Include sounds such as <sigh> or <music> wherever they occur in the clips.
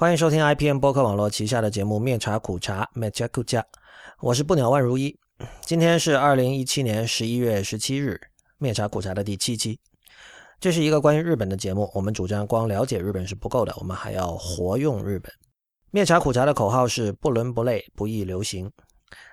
欢迎收听 IPM 播客网络旗下的节目《面茶苦茶》面茶苦茶，我是不鸟万如一。今天是二零一七年十一月十七日，面茶苦茶的第七期。这是一个关于日本的节目，我们主张光了解日本是不够的，我们还要活用日本。面茶苦茶的口号是不伦不类，不易流行。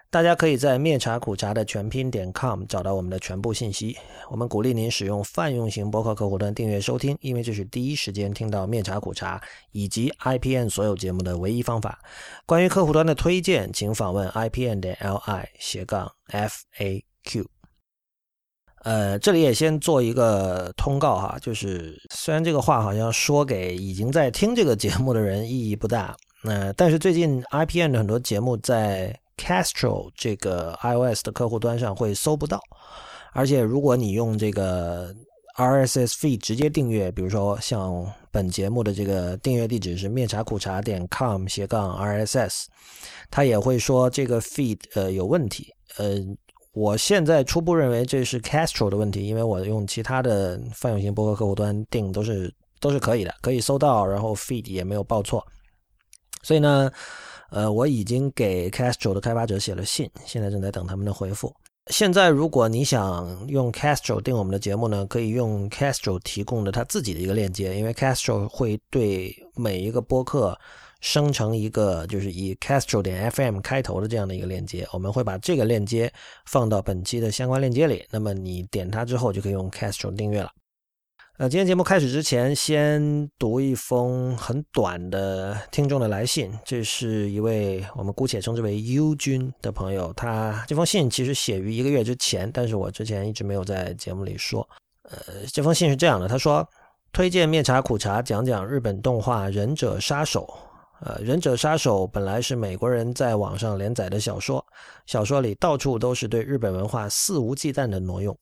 大家可以在面茶苦茶的全拼点 com 找到我们的全部信息。我们鼓励您使用泛用型博客客户端订阅收听，因为这是第一时间听到面茶苦茶以及 IPN 所有节目的唯一方法。关于客户端的推荐，请访问 IPN 点 LI 斜杠 FAQ。呃，这里也先做一个通告哈，就是虽然这个话好像说给已经在听这个节目的人意义不大，那但是最近 IPN 的很多节目在 Castro 这个 iOS 的客户端上会搜不到，而且如果你用这个 RSS feed 直接订阅，比如说像本节目的这个订阅地址是面茶苦茶点 com 斜杠 RSS，它也会说这个 feed 呃有问题。呃，我现在初步认为这是 Castro 的问题，因为我用其他的泛用型博客客户端订都是都是可以的，可以搜到，然后 feed 也没有报错，所以呢。呃，我已经给 Castro 的开发者写了信，现在正在等他们的回复。现在，如果你想用 Castro 订我们的节目呢，可以用 Castro 提供的他自己的一个链接，因为 Castro 会对每一个播客生成一个就是以 Castro 点 FM 开头的这样的一个链接。我们会把这个链接放到本期的相关链接里，那么你点它之后就可以用 Castro 订阅了。呃，今天节目开始之前，先读一封很短的听众的来信。这是一位我们姑且称之为 U 君的朋友，他这封信其实写于一个月之前，但是我之前一直没有在节目里说。呃，这封信是这样的，他说推荐面茶苦茶讲讲日本动画《忍者杀手》。呃，《忍者杀手》本来是美国人在网上连载的小说，小说里到处都是对日本文化肆无忌惮的挪用。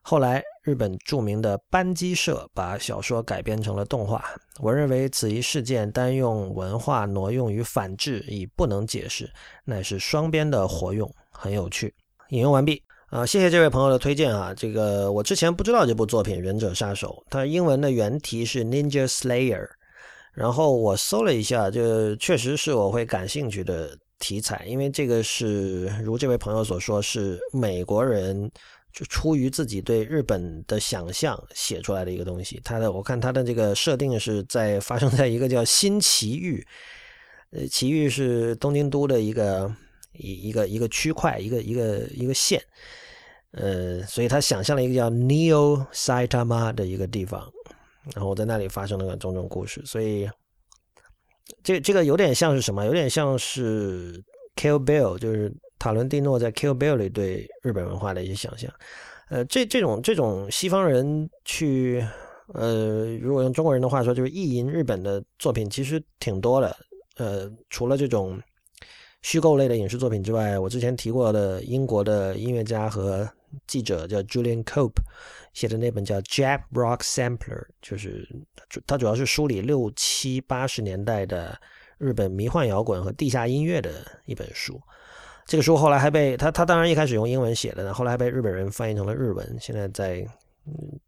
后来，日本著名的班机社把小说改编成了动画。我认为此一事件单用文化挪用与反制已不能解释，乃是双边的活用，很有趣。引用完毕。啊，谢谢这位朋友的推荐啊。这个我之前不知道这部作品《忍者杀手》，它英文的原题是 Ninja Slayer。然后我搜了一下，这确实是我会感兴趣的题材，因为这个是如这位朋友所说，是美国人。就出于自己对日本的想象写出来的一个东西。他的我看他的这个设定是在发生在一个叫新奇域，呃，奇域是东京都的一个一一个一个区块，一个一个一个县，呃，所以他想象了一个叫 Neo Saitama 的一个地方，然后我在那里发生了种种故事。所以这这个有点像是什么？有点像是 Kill Bill，就是。塔伦蒂诺在《Kill Bill》里对日本文化的一些想象，呃，这这种这种西方人去，呃，如果用中国人的话说，就是意淫日本的作品其实挺多的。呃，除了这种虚构类的影视作品之外，我之前提过的英国的音乐家和记者叫 Julian Cope 写的那本叫《Jap Rock Sampler》，就是他主要是梳理六七八十年代的日本迷幻摇滚和地下音乐的一本书。这个书后来还被他，他当然一开始用英文写的呢，后来还被日本人翻译成了日文。现在在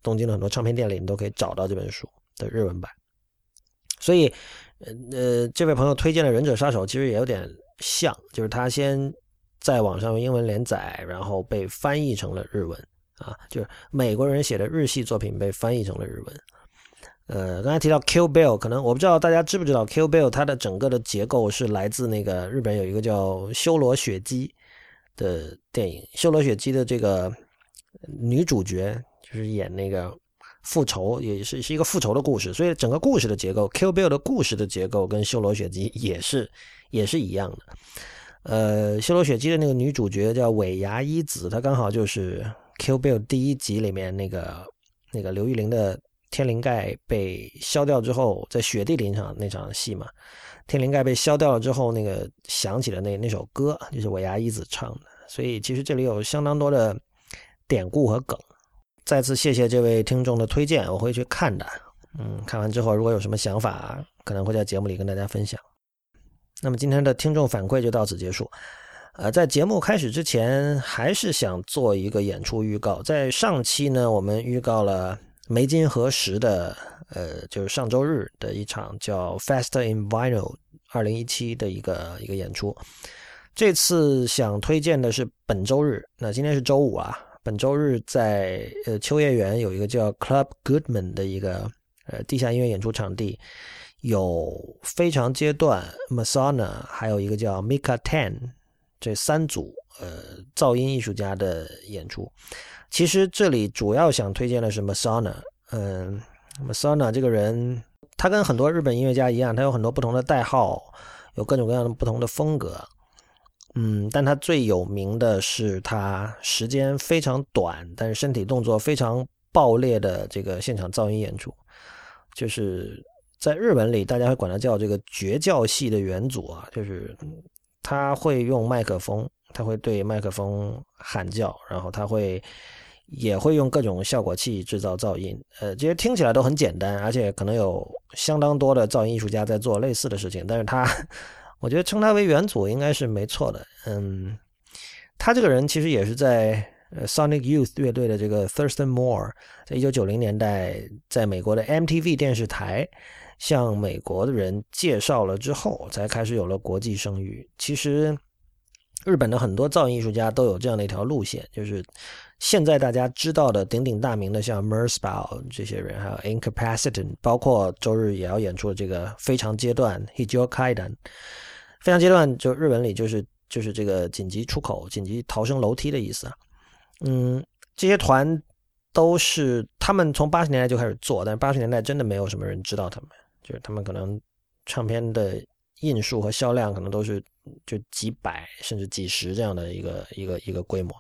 东京的很多唱片店里，你都可以找到这本书的日文版。所以，呃，这位朋友推荐的《忍者杀手》其实也有点像，就是他先在网上用英文连载，然后被翻译成了日文啊，就是美国人写的日系作品被翻译成了日文。呃，刚才提到 Kill Bill，可能我不知道大家知不知道 Kill Bill，它的整个的结构是来自那个日本有一个叫修罗雪姬的电影。修罗雪姬的这个女主角就是演那个复仇，也是是一个复仇的故事，所以整个故事的结构，Kill Bill 的故事的结构跟修罗雪姬也是也是一样的。呃，修罗雪姬的那个女主角叫尾牙一子，她刚好就是 Kill Bill 第一集里面那个那个刘玉玲的。天灵盖被削掉之后，在雪地里那场那场戏嘛，天灵盖被削掉了之后，那个响起了那那首歌，就是尾牙一子唱的。所以其实这里有相当多的典故和梗。再次谢谢这位听众的推荐，我会去看的。嗯，看完之后如果有什么想法，可能会在节目里跟大家分享。那么今天的听众反馈就到此结束。呃，在节目开始之前，还是想做一个演出预告。在上期呢，我们预告了。梅金和实的，呃，就是上周日的一场叫 Fast in Vinyl 二零一七的一个一个演出。这次想推荐的是本周日，那今天是周五啊，本周日在呃秋叶原有一个叫 Club Goodman 的一个呃地下音乐演出场地，有非常阶段 Masana，还有一个叫 Mika Ten 这三组呃噪音艺术家的演出。其实这里主要想推荐的是 Masana 嗯，Masana 这个人，他跟很多日本音乐家一样，他有很多不同的代号，有各种各样的不同的风格。嗯，但他最有名的是他时间非常短，但是身体动作非常爆裂的这个现场噪音演出，就是在日本里大家会管他叫这个绝叫系的元祖啊，就是他会用麦克风，他会对麦克风喊叫，然后他会也会用各种效果器制造噪音，呃，这些听起来都很简单，而且可能有相当多的噪音艺术家在做类似的事情，但是他。<laughs> 我觉得称他为元祖应该是没错的。嗯，他这个人其实也是在 Sonic Youth 乐队的这个 Thurston Moore，在一九九零年代，在美国的 MTV 电视台向美国的人介绍了之后，才开始有了国际声誉。其实，日本的很多噪音艺术家都有这样的一条路线，就是现在大家知道的鼎鼎大名的，像 Merzbow 这些人，还有 Incapacitant，包括周日也要演出的这个非常阶段 h i j o k a i d a n。非常阶段，就日文里就是就是这个紧急出口、紧急逃生楼梯的意思啊。嗯，这些团都是他们从八十年代就开始做，但八十年代真的没有什么人知道他们，就是他们可能唱片的印数和销量可能都是就几百甚至几十这样的一个一个一个规模。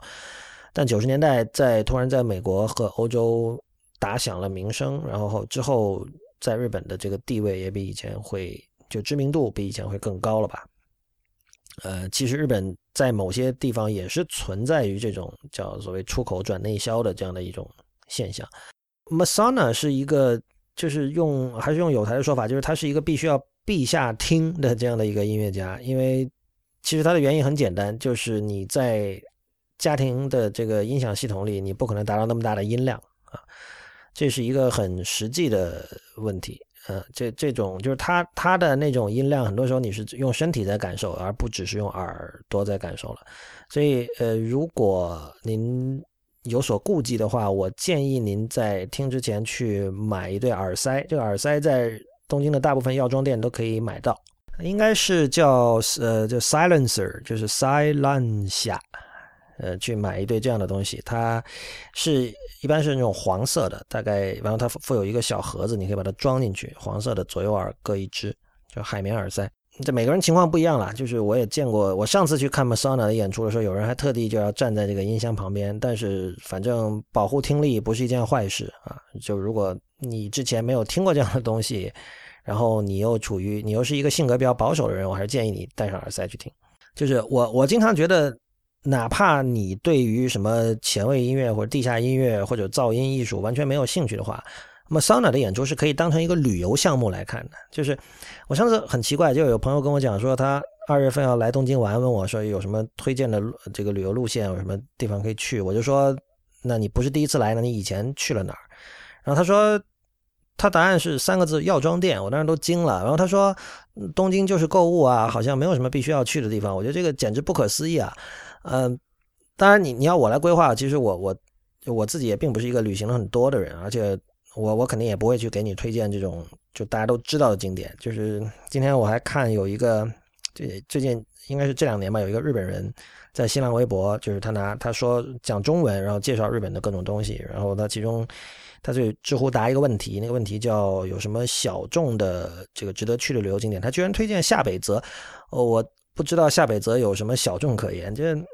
但九十年代在突然在美国和欧洲打响了名声，然后之后在日本的这个地位也比以前会就知名度比以前会更高了吧。呃，其实日本在某些地方也是存在于这种叫所谓出口转内销的这样的一种现象。Masona 是一个，就是用还是用有台的说法，就是他是一个必须要陛下听的这样的一个音乐家。因为其实他的原因很简单，就是你在家庭的这个音响系统里，你不可能达到那么大的音量啊，这是一个很实际的问题。呃，这这种就是它它的那种音量，很多时候你是用身体在感受，而不只是用耳朵在感受了。所以，呃，如果您有所顾忌的话，我建议您在听之前去买一对耳塞。这个耳塞在东京的大部分药妆店都可以买到，应该是叫呃叫 silencer，就是 silence。呃，去买一对这样的东西，它是一般是那种黄色的，大概然后它附有一个小盒子，你可以把它装进去，黄色的左右耳各一只，就海绵耳塞。这每个人情况不一样啦，就是我也见过，我上次去看 Masona 的演出的时候，有人还特地就要站在这个音箱旁边，但是反正保护听力不是一件坏事啊。就如果你之前没有听过这样的东西，然后你又处于你又是一个性格比较保守的人，我还是建议你戴上耳塞去听。就是我我经常觉得。哪怕你对于什么前卫音乐或者地下音乐或者噪音艺术完全没有兴趣的话，那么桑 a 的演出是可以当成一个旅游项目来看的。就是我上次很奇怪，就有朋友跟我讲说，他二月份要来东京玩，问我说有什么推荐的这个旅游路线，有什么地方可以去。我就说，那你不是第一次来，那你以前去了哪儿？然后他说，他答案是三个字：药妆店。我当时都惊了。然后他说，东京就是购物啊，好像没有什么必须要去的地方。我觉得这个简直不可思议啊！嗯，当然，你你要我来规划，其实我我我自己也并不是一个旅行了很多的人，而且我我肯定也不会去给你推荐这种就大家都知道的景点。就是今天我还看有一个，最最近应该是这两年吧，有一个日本人在新浪微博，就是他拿他说讲中文，然后介绍日本的各种东西，然后他其中他就知乎答一个问题，那个问题叫有什么小众的这个值得去的旅游景点，他居然推荐下北泽，哦我。不知道夏北泽有什么小众可言，就是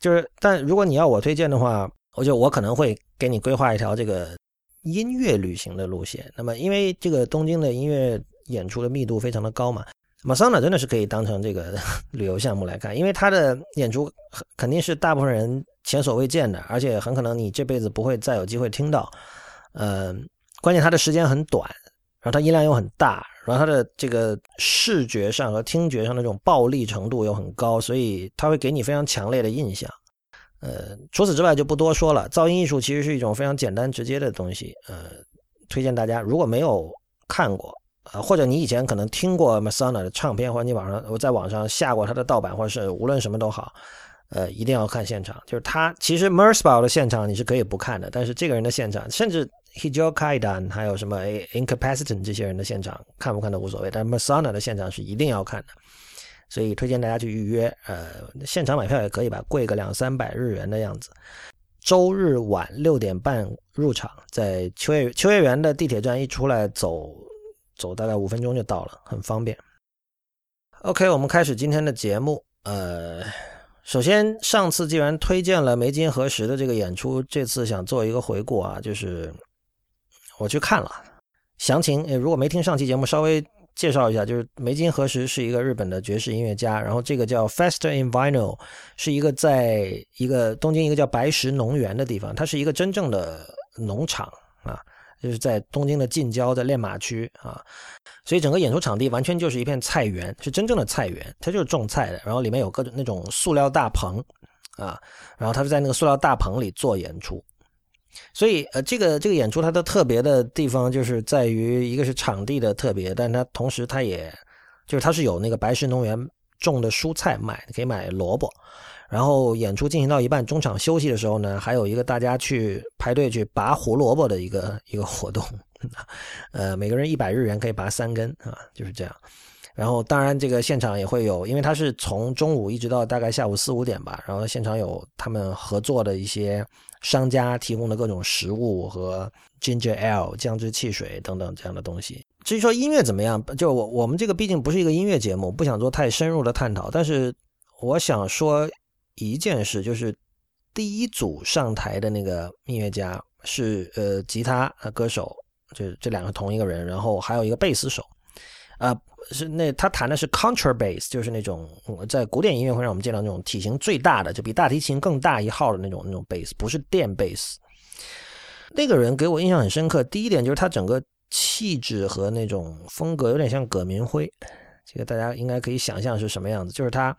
就是，但如果你要我推荐的话，我就我可能会给你规划一条这个音乐旅行的路线。那么，因为这个东京的音乐演出的密度非常的高嘛，马桑纳真的是可以当成这个 <laughs> 旅游项目来看，因为他的演出肯定是大部分人前所未见的，而且很可能你这辈子不会再有机会听到。嗯，关键他的时间很短，然后他音量又很大。然后它的这个视觉上和听觉上的这种暴力程度又很高，所以它会给你非常强烈的印象。呃，除此之外就不多说了。噪音艺术其实是一种非常简单直接的东西。呃，推荐大家，如果没有看过，呃，或者你以前可能听过 Masana 的唱片，或者你网上我在网上下过他的盗版，或者是无论什么都好，呃，一定要看现场。就是他其实 Mersbal 的现场你是可以不看的，但是这个人的现场，甚至 Hijau Kaidan 还有什么 Incapacitant 这些人的现场，看不看都无所谓，但 Masana 的现场是一定要看的。所以推荐大家去预约，呃，现场买票也可以吧，贵个两三百日元的样子。周日晚六点半入场，在秋叶秋叶原的地铁站一出来走走大概五分钟就到了，很方便。OK，我们开始今天的节目。呃，首先上次既然推荐了梅金何时的这个演出，这次想做一个回顾啊，就是我去看了，详情如果没听上期节目，稍微。介绍一下，就是梅金何时是一个日本的爵士音乐家，然后这个叫 Festa in Vinyl，是一个在一个东京一个叫白石农园的地方，它是一个真正的农场啊，就是在东京的近郊，的练马区啊，所以整个演出场地完全就是一片菜园，是真正的菜园，它就是种菜的，然后里面有各种那种塑料大棚啊，然后他是在那个塑料大棚里做演出。所以，呃，这个这个演出它的特别的地方就是在于，一个是场地的特别，但它同时它也，就是它是有那个白石农园种的蔬菜卖，可以买萝卜。然后演出进行到一半，中场休息的时候呢，还有一个大家去排队去拔胡萝卜的一个一个活动，<laughs> 呃，每个人一百日元可以拔三根啊，就是这样。然后，当然这个现场也会有，因为它是从中午一直到大概下午四五点吧，然后现场有他们合作的一些。商家提供的各种食物和 ginger ale 姜汁汽水等等这样的东西。至于说音乐怎么样，就我我们这个毕竟不是一个音乐节目，不想做太深入的探讨。但是我想说一件事，就是第一组上台的那个音乐家是呃吉他歌手，这这两个同一个人，然后还有一个贝斯手，啊。是那他弹的是 contrabass，就是那种在古典音乐会让我们见到那种体型最大的，就比大提琴更大一号的那种那种 bass，不是电 bass。那个人给我印象很深刻。第一点就是他整个气质和那种风格有点像葛明辉，这个大家应该可以想象是什么样子。就是他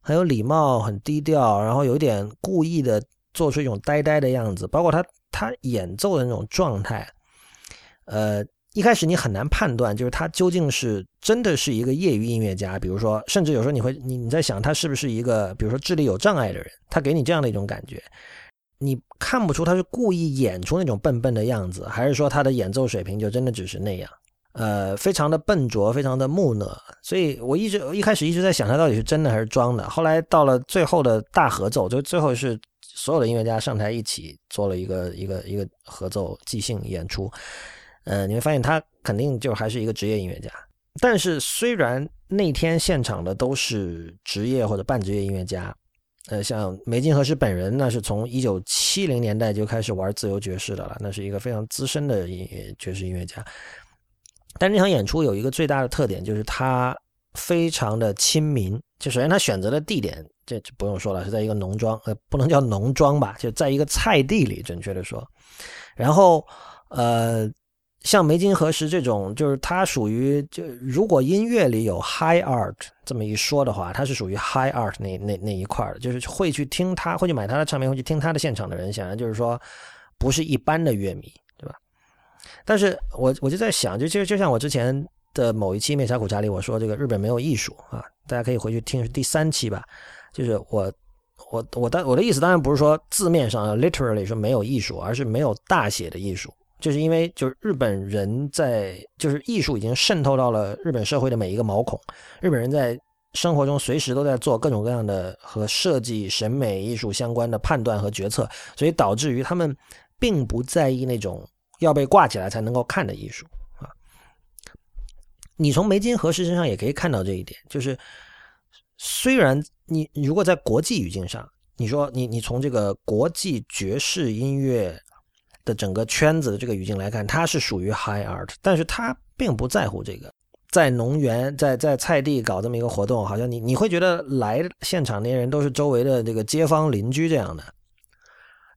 很有礼貌，很低调，然后有点故意的做出一种呆呆的样子，包括他他演奏的那种状态，呃。一开始你很难判断，就是他究竟是真的是一个业余音乐家，比如说，甚至有时候你会你你在想他是不是一个，比如说智力有障碍的人，他给你这样的一种感觉，你看不出他是故意演出那种笨笨的样子，还是说他的演奏水平就真的只是那样，呃，非常的笨拙，非常的木讷。所以我一直一开始一直在想他到底是真的还是装的。后来到了最后的大合奏，就最后是所有的音乐家上台一起做了一个一个一个合奏即兴演出。呃，你会发现他肯定就还是一个职业音乐家，但是虽然那天现场的都是职业或者半职业音乐家，呃，像梅金和实本人那是从一九七零年代就开始玩自由爵士的了，那是一个非常资深的音乐爵士音乐家。但这场演出有一个最大的特点，就是他非常的亲民。就首先他选择的地点，这就不用说了，是在一个农庄，呃，不能叫农庄吧，就在一个菜地里，准确的说。然后，呃。像梅金何时这种，就是他属于就如果音乐里有 high art 这么一说的话，他是属于 high art 那那那一块的，就是会去听他，会去买他的唱片，会去听他的现场的人，显然就是说不是一般的乐迷，对吧？但是我我就在想，就就就像我之前的某一期《面茶苦茶》里我说，这个日本没有艺术啊，大家可以回去听是第三期吧。就是我我我的我的意思，当然不是说字面上 literally 说没有艺术，而是没有大写的艺术。就是因为就是日本人在就是艺术已经渗透到了日本社会的每一个毛孔，日本人在生活中随时都在做各种各样的和设计、审美、艺术相关的判断和决策，所以导致于他们并不在意那种要被挂起来才能够看的艺术啊。你从梅金和实身上也可以看到这一点，就是虽然你如果在国际语境上，你说你你从这个国际爵士音乐。的整个圈子的这个语境来看，他是属于 high art，但是他并不在乎这个。在农园，在在菜地搞这么一个活动，好像你你会觉得来现场那些人都是周围的这个街坊邻居这样的，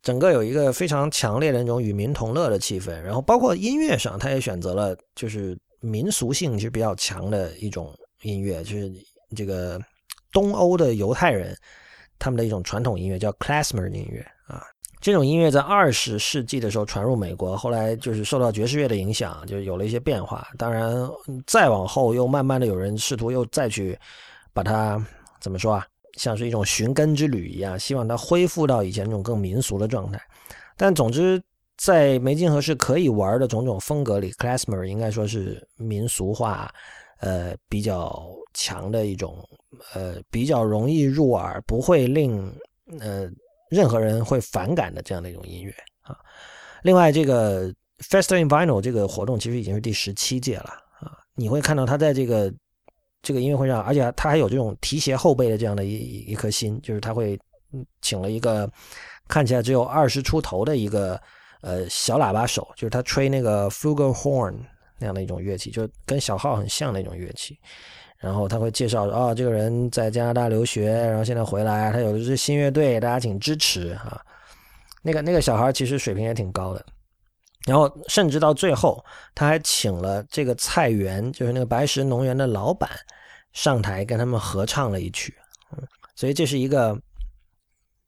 整个有一个非常强烈的那种与民同乐的气氛。然后包括音乐上，他也选择了就是民俗性其实比较强的一种音乐，就是这个东欧的犹太人他们的一种传统音乐，叫 klezmer 音乐。这种音乐在二十世纪的时候传入美国，后来就是受到爵士乐的影响，就有了一些变化。当然，再往后又慢慢的有人试图又再去把它怎么说啊，像是一种寻根之旅一样，希望它恢复到以前那种更民俗的状态。但总之，在梅金河是可以玩的种种风格里，Klezmer 应该说是民俗化，呃，比较强的一种，呃，比较容易入耳，不会令呃。任何人会反感的这样的一种音乐啊。另外，这个 Fester in Vinyl 这个活动其实已经是第十七届了啊。你会看到他在这个这个音乐会上，而且他还有这种提携后辈的这样的一一颗心，就是他会请了一个看起来只有二十出头的一个呃小喇叭手，就是他吹那个 flugelhorn 那样的一种乐器，就跟小号很像那种乐器。然后他会介绍啊，这个人在加拿大留学，然后现在回来，他有的是新乐队，大家请支持啊。那个那个小孩其实水平也挺高的，然后甚至到最后，他还请了这个菜园，就是那个白石农园的老板上台跟他们合唱了一曲。嗯，所以这是一个，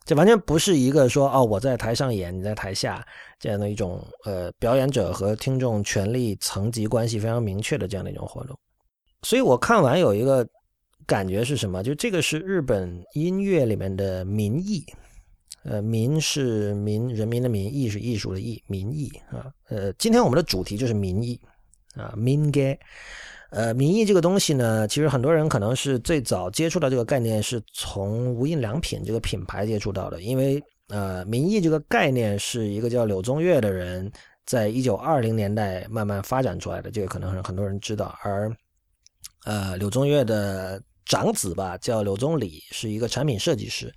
这完全不是一个说哦我在台上演，你在台下这样的一种呃表演者和听众权力层级关系非常明确的这样的一种活动。所以我看完有一个感觉是什么？就这个是日本音乐里面的民艺，呃，民是民人民的民，艺是艺术的艺，民艺啊。呃，今天我们的主题就是民艺啊，民该。呃，民艺这个东西呢，其实很多人可能是最早接触到这个概念是从无印良品这个品牌接触到的，因为呃，民艺这个概念是一个叫柳宗悦的人在一九二零年代慢慢发展出来的，这个可能很多人知道，而。呃，柳宗悦的长子吧，叫柳宗理，是一个产品设计师，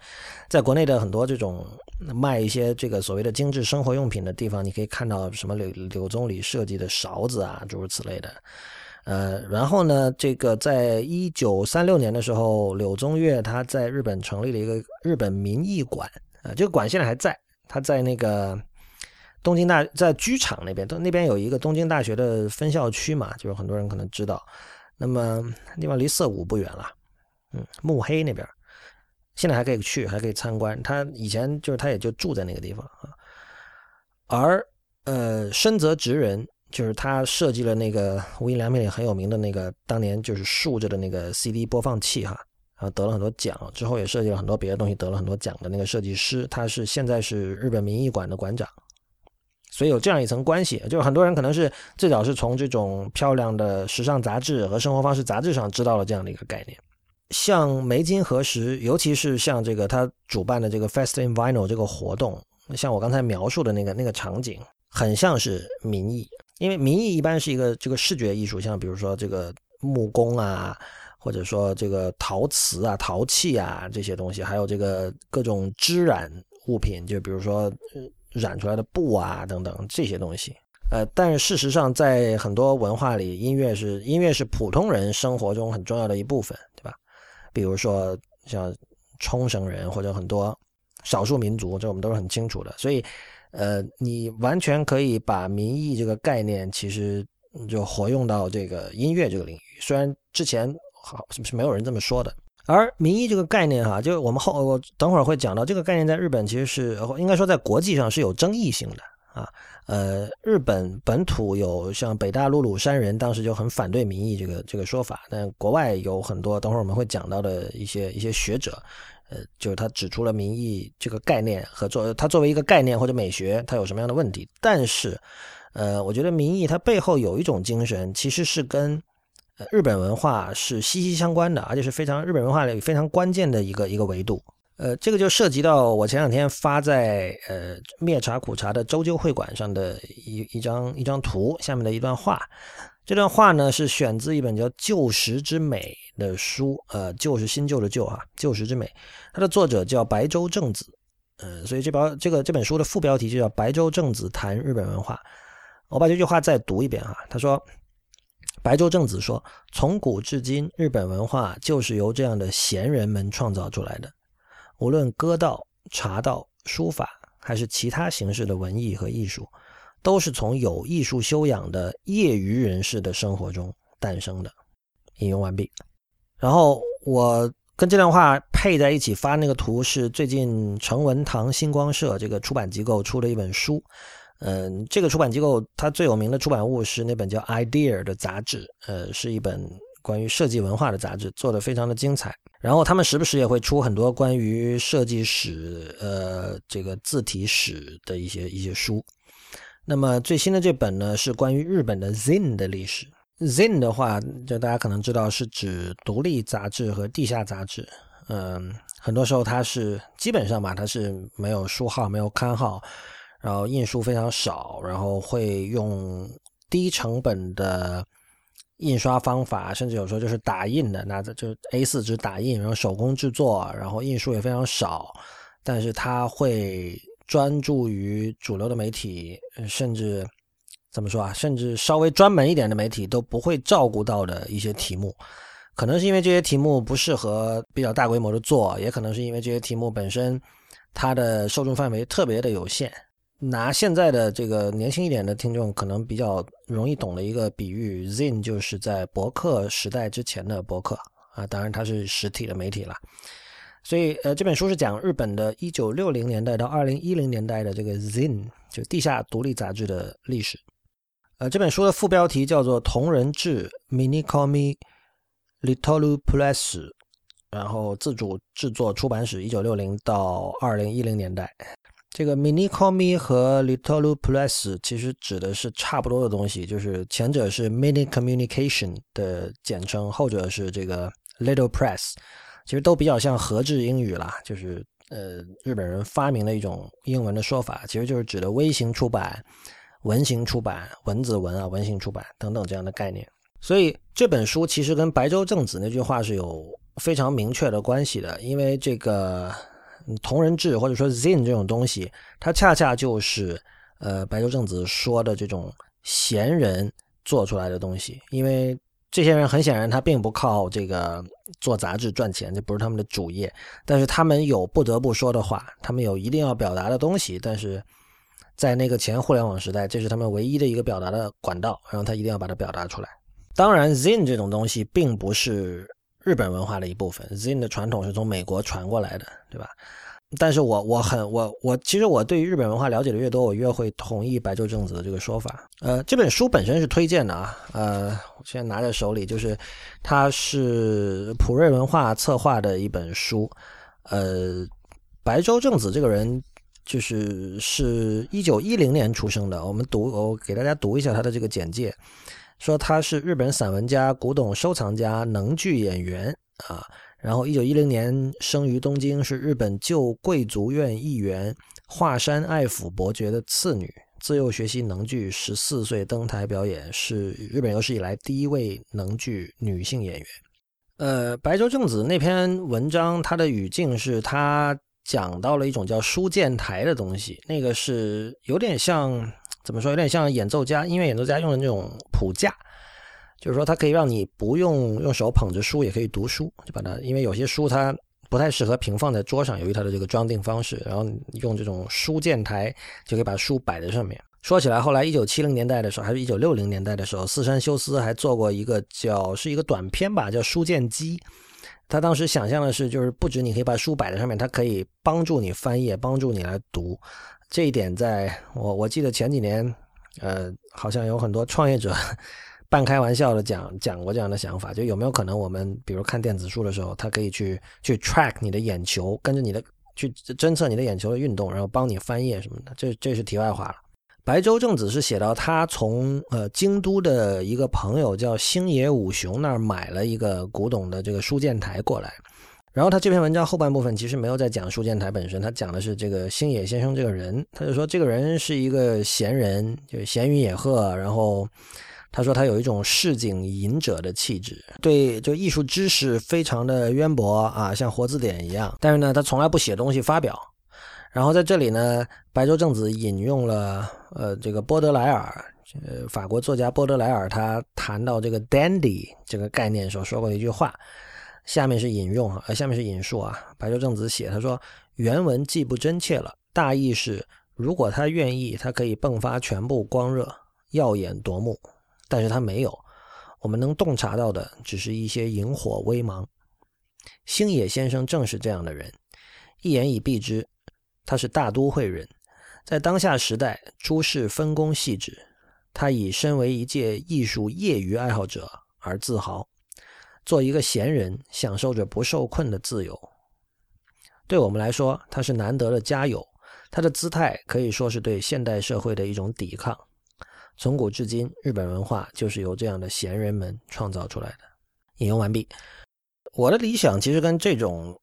在国内的很多这种卖一些这个所谓的精致生活用品的地方，你可以看到什么柳柳宗理设计的勺子啊，诸如此类的。呃，然后呢，这个在一九三六年的时候，柳宗悦他在日本成立了一个日本民艺馆，啊，这个馆现在还在，他在那个东京大，在居场那边，都那边有一个东京大学的分校区嘛，就是很多人可能知道。那么地方离涩谷不远了，嗯，慕黑那边，现在还可以去，还可以参观。他以前就是他也就住在那个地方啊。而呃，深泽直人就是他设计了那个无印良品里很有名的那个当年就是竖着的那个 CD 播放器哈，然后得了很多奖，之后也设计了很多别的东西，得了很多奖的那个设计师，他是现在是日本民艺馆的馆长。所以有这样一层关系，就是很多人可能是最早是从这种漂亮的时尚杂志和生活方式杂志上知道了这样的一个概念。像梅金何时，尤其是像这个他主办的这个 Fest in Vinyl 这个活动，像我刚才描述的那个那个场景，很像是民艺，因为民艺一般是一个这个视觉艺术，像比如说这个木工啊，或者说这个陶瓷啊、陶器啊这些东西，还有这个各种织染物品，就比如说。染出来的布啊，等等这些东西，呃，但是事实上，在很多文化里，音乐是音乐是普通人生活中很重要的一部分，对吧？比如说像冲绳人或者很多少数民族，这我们都是很清楚的。所以，呃，你完全可以把民意这个概念，其实就活用到这个音乐这个领域。虽然之前好是不是没有人这么说的。而民意这个概念，哈，就我们后我等会儿会讲到，这个概念在日本其实是应该说在国际上是有争议性的啊。呃，日本本土有像北大陆鲁山人当时就很反对民意这个这个说法，但国外有很多等会儿我们会讲到的一些一些学者，呃，就是他指出了民意这个概念和作他作为一个概念或者美学，它有什么样的问题。但是，呃，我觉得民意它背后有一种精神，其实是跟。日本文化是息息相关的，而且是非常日本文化里非常关键的一个一个维度。呃，这个就涉及到我前两天发在呃灭茶苦茶的周究会馆上的一一张一张图下面的一段话。这段话呢是选自一本叫《旧时之美》的书，呃，旧是新旧的旧啊，《旧时之美》，它的作者叫白洲正子，呃，所以这包这个这本书的副标题就叫《白洲正子谈日本文化》。我把这句话再读一遍啊，他说。白洲正子说：“从古至今，日本文化就是由这样的闲人们创造出来的。无论歌道、茶道、书法，还是其他形式的文艺和艺术，都是从有艺术修养的业余人士的生活中诞生的。”引用完毕。然后我跟这段话配在一起发那个图是最近成文堂星光社这个出版机构出的一本书。嗯，这个出版机构它最有名的出版物是那本叫《Idea》的杂志，呃，是一本关于设计文化的杂志，做的非常的精彩。然后他们时不时也会出很多关于设计史、呃，这个字体史的一些一些书。那么最新的这本呢，是关于日本的 Zine 的历史。Zine 的话，就大家可能知道是指独立杂志和地下杂志。嗯，很多时候它是基本上吧，它是没有书号、没有刊号。然后印数非常少，然后会用低成本的印刷方法，甚至有时候就是打印的，拿着就 A4 纸打印，然后手工制作，然后印数也非常少。但是它会专注于主流的媒体，甚至怎么说啊？甚至稍微专门一点的媒体都不会照顾到的一些题目，可能是因为这些题目不适合比较大规模的做，也可能是因为这些题目本身它的受众范围特别的有限。拿现在的这个年轻一点的听众可能比较容易懂的一个比喻，Zin 就是在博客时代之前的博客啊，当然它是实体的媒体了。所以呃，这本书是讲日本的1960年代到2010年代的这个 Zin，就地下独立杂志的历史。呃，这本书的副标题叫做《同人志 Mini c o m i Little Press》，然后自主制作出版史1960到2010年代。这个 Minikomi 和 Little Press 其实指的是差不多的东西，就是前者是 Mini Communication 的简称，后者是这个 Little Press，其实都比较像合制英语啦，就是呃日本人发明的一种英文的说法，其实就是指的微型出版、文型出版、文字文啊、文型出版等等这样的概念。所以这本书其实跟白洲正子那句话是有非常明确的关系的，因为这个。同人志或者说 Zin 这种东西，它恰恰就是呃白洲正子说的这种闲人做出来的东西。因为这些人很显然他并不靠这个做杂志赚钱，这不是他们的主业。但是他们有不得不说的话，他们有一定要表达的东西。但是在那个前互联网时代，这是他们唯一的一个表达的管道，然后他一定要把它表达出来。当然，Zin 这种东西并不是。日本文化的一部分，Zen 的传统是从美国传过来的，对吧？但是我我很我我其实我对于日本文化了解的越多，我越会同意白洲正子的这个说法。呃，这本书本身是推荐的啊，呃，我现在拿在手里，就是它是普瑞文化策划的一本书。呃，白洲正子这个人就是是一九一零年出生的，我们读我给大家读一下他的这个简介。说他是日本散文家、古董收藏家、能剧演员啊。然后，一九一零年生于东京，是日本旧贵族院议员华山爱抚伯爵的次女。自幼学习能剧，十四岁登台表演，是日本有史以来第一位能剧女性演员。呃，白洲正子那篇文章，他的语境是他讲到了一种叫书剑台的东西，那个是有点像。怎么说？有点像演奏家、音乐演奏家用的那种谱架，就是说它可以让你不用用手捧着书也可以读书，就把它，因为有些书它不太适合平放在桌上，由于它的这个装订方式，然后用这种书剑台就可以把书摆在上面。说起来，后来一九七零年代的时候，还是一九六零年代的时候，四山修斯还做过一个叫是一个短片吧，叫书剑机。他当时想象的是，就是不止你可以把书摆在上面，它可以帮助你翻页，帮助你来读。这一点，在我我记得前几年，呃，好像有很多创业者 <laughs> 半开玩笑的讲讲过这样的想法，就有没有可能我们比如看电子书的时候，它可以去去 track 你的眼球，跟着你的去侦测你的眼球的运动，然后帮你翻页什么的。这这是题外话了。白洲正子是写到他从呃京都的一个朋友叫星野武雄那儿买了一个古董的这个书剑台过来。然后他这篇文章后半部分其实没有在讲书剑台本身，他讲的是这个星野先生这个人。他就说这个人是一个闲人，就是闲云野鹤。然后他说他有一种市井隐者的气质，对，就艺术知识非常的渊博啊，像活字典一样。但是呢，他从来不写东西发表。然后在这里呢，白洲正子引用了呃这个波德莱尔，呃法国作家波德莱尔，他谈到这个 dandy 这个概念的时候说过一句话。下面是引用啊，呃，下面是引述啊。白洲正子写，他说原文既不真切了，大意是如果他愿意，他可以迸发全部光热，耀眼夺目，但是他没有。我们能洞察到的只是一些萤火微芒。星野先生正是这样的人，一言以蔽之，他是大都会人，在当下时代，诸事分工细致。他以身为一介艺术业余爱好者而自豪，做一个闲人，享受着不受困的自由。对我们来说，他是难得的家友。他的姿态可以说是对现代社会的一种抵抗。从古至今，日本文化就是由这样的闲人们创造出来的。引用完毕。我的理想其实跟这种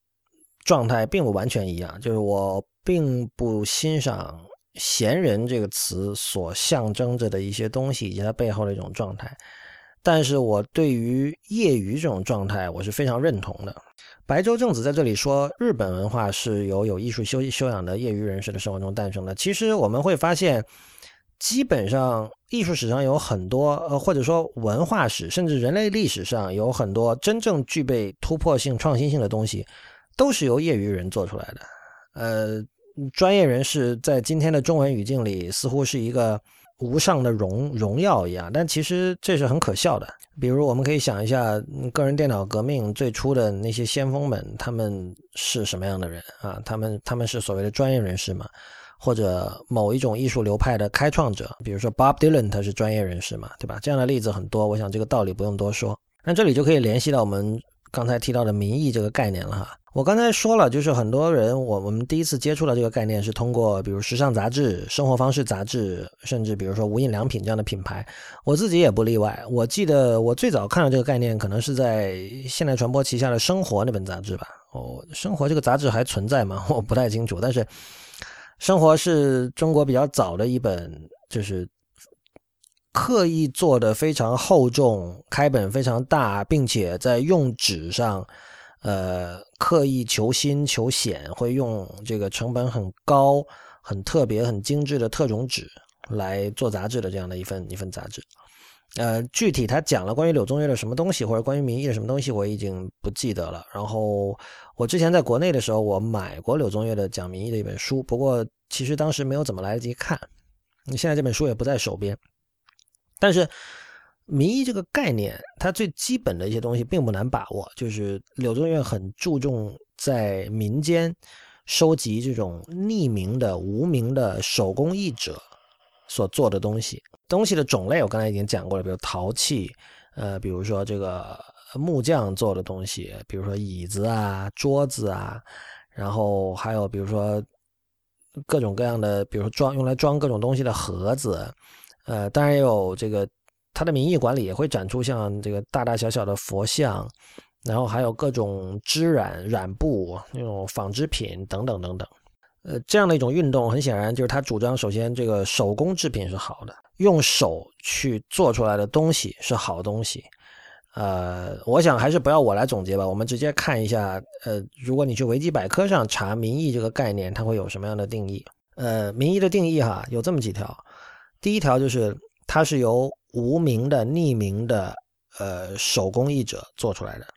状态并不完全一样，就是我并不欣赏。闲人这个词所象征着的一些东西，以及它背后的一种状态，但是我对于业余这种状态，我是非常认同的。白洲正子在这里说，日本文化是由有艺术修修养的业余人士的生活中诞生的。其实我们会发现，基本上艺术史上有很多，呃，或者说文化史，甚至人类历史上有很多真正具备突破性、创新性的东西，都是由业余人做出来的。呃。专业人士在今天的中文语境里，似乎是一个无上的荣荣耀一样，但其实这是很可笑的。比如，我们可以想一下，个人电脑革命最初的那些先锋们，他们是什么样的人啊？他们他们是所谓的专业人士吗？或者某一种艺术流派的开创者，比如说 Bob Dylan，他是专业人士嘛，对吧？这样的例子很多，我想这个道理不用多说。那这里就可以联系到我们刚才提到的民意这个概念了哈。我刚才说了，就是很多人，我我们第一次接触到这个概念是通过，比如时尚杂志、生活方式杂志，甚至比如说无印良品这样的品牌。我自己也不例外。我记得我最早看到这个概念，可能是在现代传播旗下的《生活》那本杂志吧。哦，《生活》这个杂志还存在吗？<laughs> 我不太清楚。但是，《生活》是中国比较早的一本，就是刻意做的非常厚重、开本非常大，并且在用纸上。呃，刻意求新求显，会用这个成本很高、很特别、很精致的特种纸来做杂志的这样的一份一份杂志。呃，具体他讲了关于柳宗悦的什么东西，或者关于民意的什么东西，我已经不记得了。然后我之前在国内的时候，我买过柳宗悦的讲民意的一本书，不过其实当时没有怎么来得及看。现在这本书也不在手边，但是。民意这个概念，它最基本的一些东西并不难把握。就是柳宗悦很注重在民间收集这种匿名的、无名的手工艺者所做的东西。东西的种类我刚才已经讲过了，比如陶器，呃，比如说这个木匠做的东西，比如说椅子啊、桌子啊，然后还有比如说各种各样的，比如说装用来装各种东西的盒子，呃，当然也有这个。他的民意馆里也会展出像这个大大小小的佛像，然后还有各种织染染布那种纺织品等等等等。呃，这样的一种运动，很显然就是他主张，首先这个手工制品是好的，用手去做出来的东西是好东西。呃，我想还是不要我来总结吧，我们直接看一下。呃，如果你去维基百科上查“民意”这个概念，它会有什么样的定义？呃，民意的定义哈，有这么几条。第一条就是它是由无名的、匿名的，呃，手工艺者做出来的。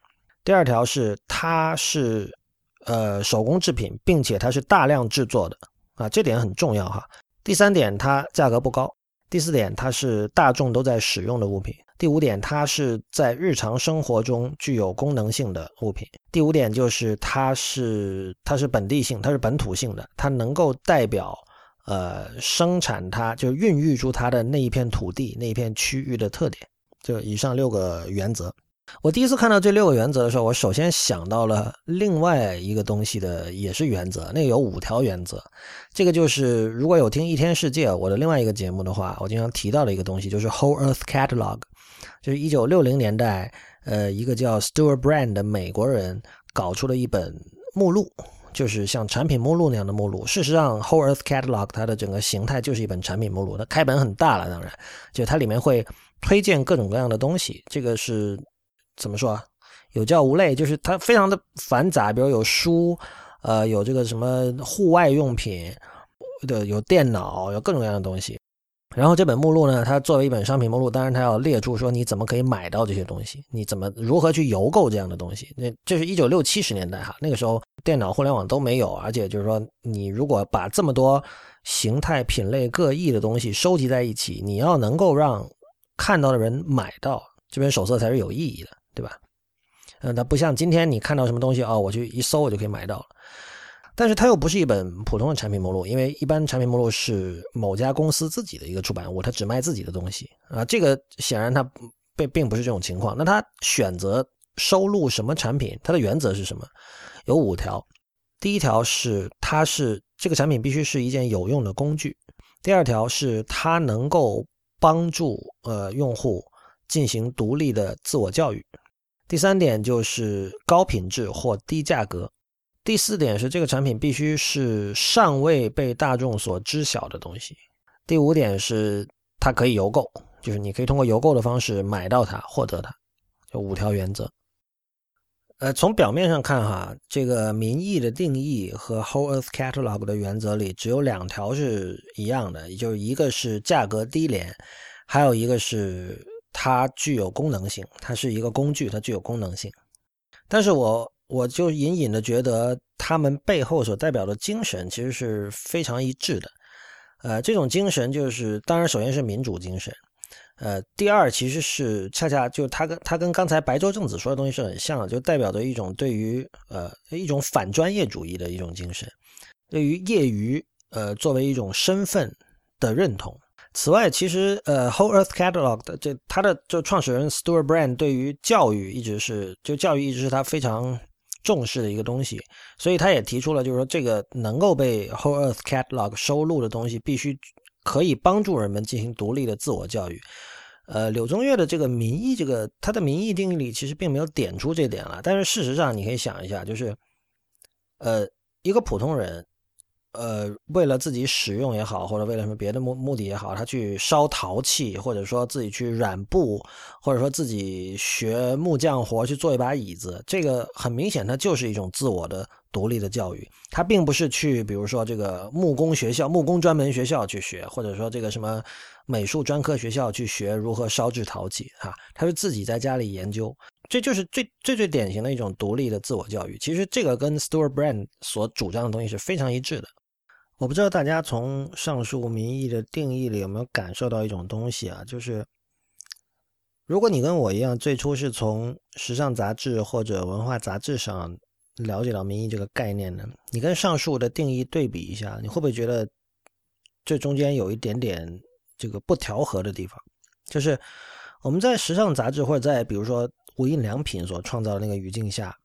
第二条是，它是呃手工制品，并且它是大量制作的啊，这点很重要哈。第三点，它价格不高。第四点，它是大众都在使用的物品。第五点，它是在日常生活中具有功能性的物品。第五点就是它是它是本地性，它是本土性的，它能够代表。呃，生产它就孕育出它的那一片土地、那一片区域的特点，就以上六个原则。我第一次看到这六个原则的时候，我首先想到了另外一个东西的，也是原则。那个有五条原则，这个就是如果有听一天世界我的另外一个节目的话，我经常提到的一个东西，就是 Whole Earth Catalog，就是一九六零年代，呃，一个叫 Stuart Brand 的美国人搞出了一本目录。就是像产品目录那样的目录。事实上，Whole Earth Catalog 它的整个形态就是一本产品目录。它开本很大了，当然，就它里面会推荐各种各样的东西。这个是怎么说啊？有教无类，就是它非常的繁杂。比如有书，呃，有这个什么户外用品的，有电脑，有各种各样的东西。然后这本目录呢，它作为一本商品目录，当然它要列出说你怎么可以买到这些东西，你怎么如何去邮购这样的东西。那这是一九六七十年代哈，那个时候电脑、互联网都没有，而且就是说你如果把这么多形态、品类各异的东西收集在一起，你要能够让看到的人买到这本手册才是有意义的，对吧？嗯，它不像今天你看到什么东西哦，我去一搜我就可以买到了。但是它又不是一本普通的产品目录，因为一般产品目录是某家公司自己的一个出版物，它只卖自己的东西啊。这个显然它并并不是这种情况。那它选择收录什么产品，它的原则是什么？有五条。第一条是它是这个产品必须是一件有用的工具。第二条是它能够帮助呃用户进行独立的自我教育。第三点就是高品质或低价格。第四点是这个产品必须是尚未被大众所知晓的东西。第五点是它可以邮购，就是你可以通过邮购的方式买到它，获得它。就五条原则。呃，从表面上看哈，这个民意的定义和 Whole Earth Catalog 的原则里只有两条是一样的，也就是一个是价格低廉，还有一个是它具有功能性，它是一个工具，它具有功能性。但是我。我就隐隐的觉得，他们背后所代表的精神其实是非常一致的。呃，这种精神就是，当然首先是民主精神，呃，第二其实是恰恰就他跟他跟刚才白舟正子说的东西是很像的，就代表着一种对于呃一种反专业主义的一种精神，对于业余呃作为一种身份的认同。此外，其实呃，Whole Earth Catalog 的这他的就创始人 Stuart Brand 对于教育一直是就教育一直是他非常。重视的一个东西，所以他也提出了，就是说这个能够被 Whole Earth Catalog 收录的东西，必须可以帮助人们进行独立的自我教育。呃，柳宗悦的这个民意，这个他的民意定义里其实并没有点出这点了。但是事实上，你可以想一下，就是呃，一个普通人。呃，为了自己使用也好，或者为了什么别的目目的也好，他去烧陶器，或者说自己去染布，或者说自己学木匠活去做一把椅子，这个很明显，它就是一种自我的独立的教育。他并不是去，比如说这个木工学校、木工专门学校去学，或者说这个什么美术专科学校去学如何烧制陶器啊，他是自己在家里研究，这就是最最最典型的一种独立的自我教育。其实这个跟 Stuart Brand 所主张的东西是非常一致的。我不知道大家从上述民意的定义里有没有感受到一种东西啊，就是如果你跟我一样，最初是从时尚杂志或者文化杂志上了解到民意这个概念的，你跟上述的定义对比一下，你会不会觉得这中间有一点点这个不调和的地方？就是我们在时尚杂志或者在比如说无印良品所创造的那个语境下，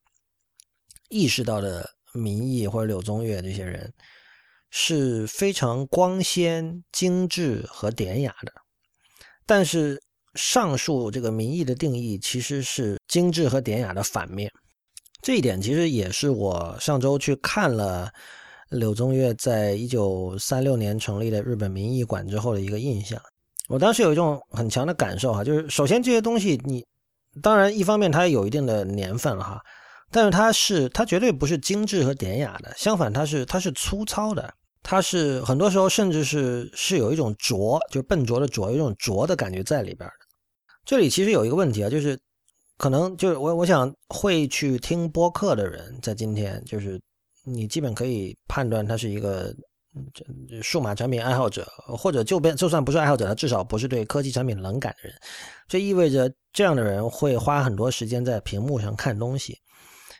意识到的民意或者柳宗悦这些人。是非常光鲜、精致和典雅的，但是上述这个民意的定义其实是精致和典雅的反面。这一点其实也是我上周去看了柳宗悦在一九三六年成立的日本民意馆之后的一个印象。我当时有一种很强的感受哈，就是首先这些东西，你当然一方面它有一定的年份了哈，但是它是它绝对不是精致和典雅的，相反它是它是粗糙的。它是很多时候甚至是是有一种拙，就是笨拙的拙，有一种拙的感觉在里边的。这里其实有一个问题啊，就是可能就是我我想会去听播客的人，在今天就是你基本可以判断他是一个数码产品爱好者，或者就便就算不是爱好者，他至少不是对科技产品冷感的人。这意味着这样的人会花很多时间在屏幕上看东西，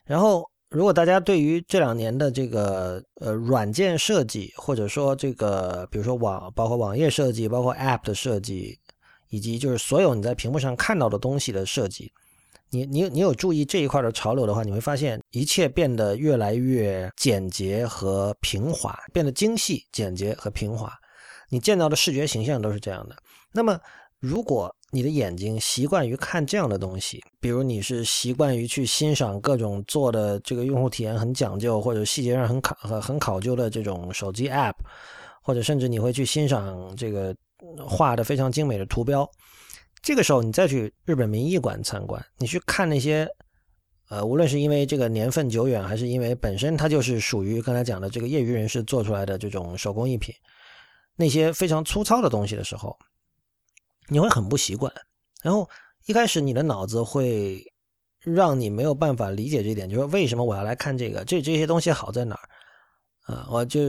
然后。如果大家对于这两年的这个呃软件设计，或者说这个比如说网包括网页设计，包括 App 的设计，以及就是所有你在屏幕上看到的东西的设计，你你你有注意这一块的潮流的话，你会发现一切变得越来越简洁和平滑，变得精细、简洁和平滑。你见到的视觉形象都是这样的。那么如果你的眼睛习惯于看这样的东西，比如你是习惯于去欣赏各种做的这个用户体验很讲究或者细节上很考很很考究的这种手机 App，或者甚至你会去欣赏这个画的非常精美的图标。这个时候你再去日本民艺馆参观，你去看那些，呃，无论是因为这个年份久远，还是因为本身它就是属于刚才讲的这个业余人士做出来的这种手工艺品，那些非常粗糙的东西的时候。你会很不习惯，然后一开始你的脑子会让你没有办法理解这一点，就是为什么我要来看这个？这这些东西好在哪儿？啊，我就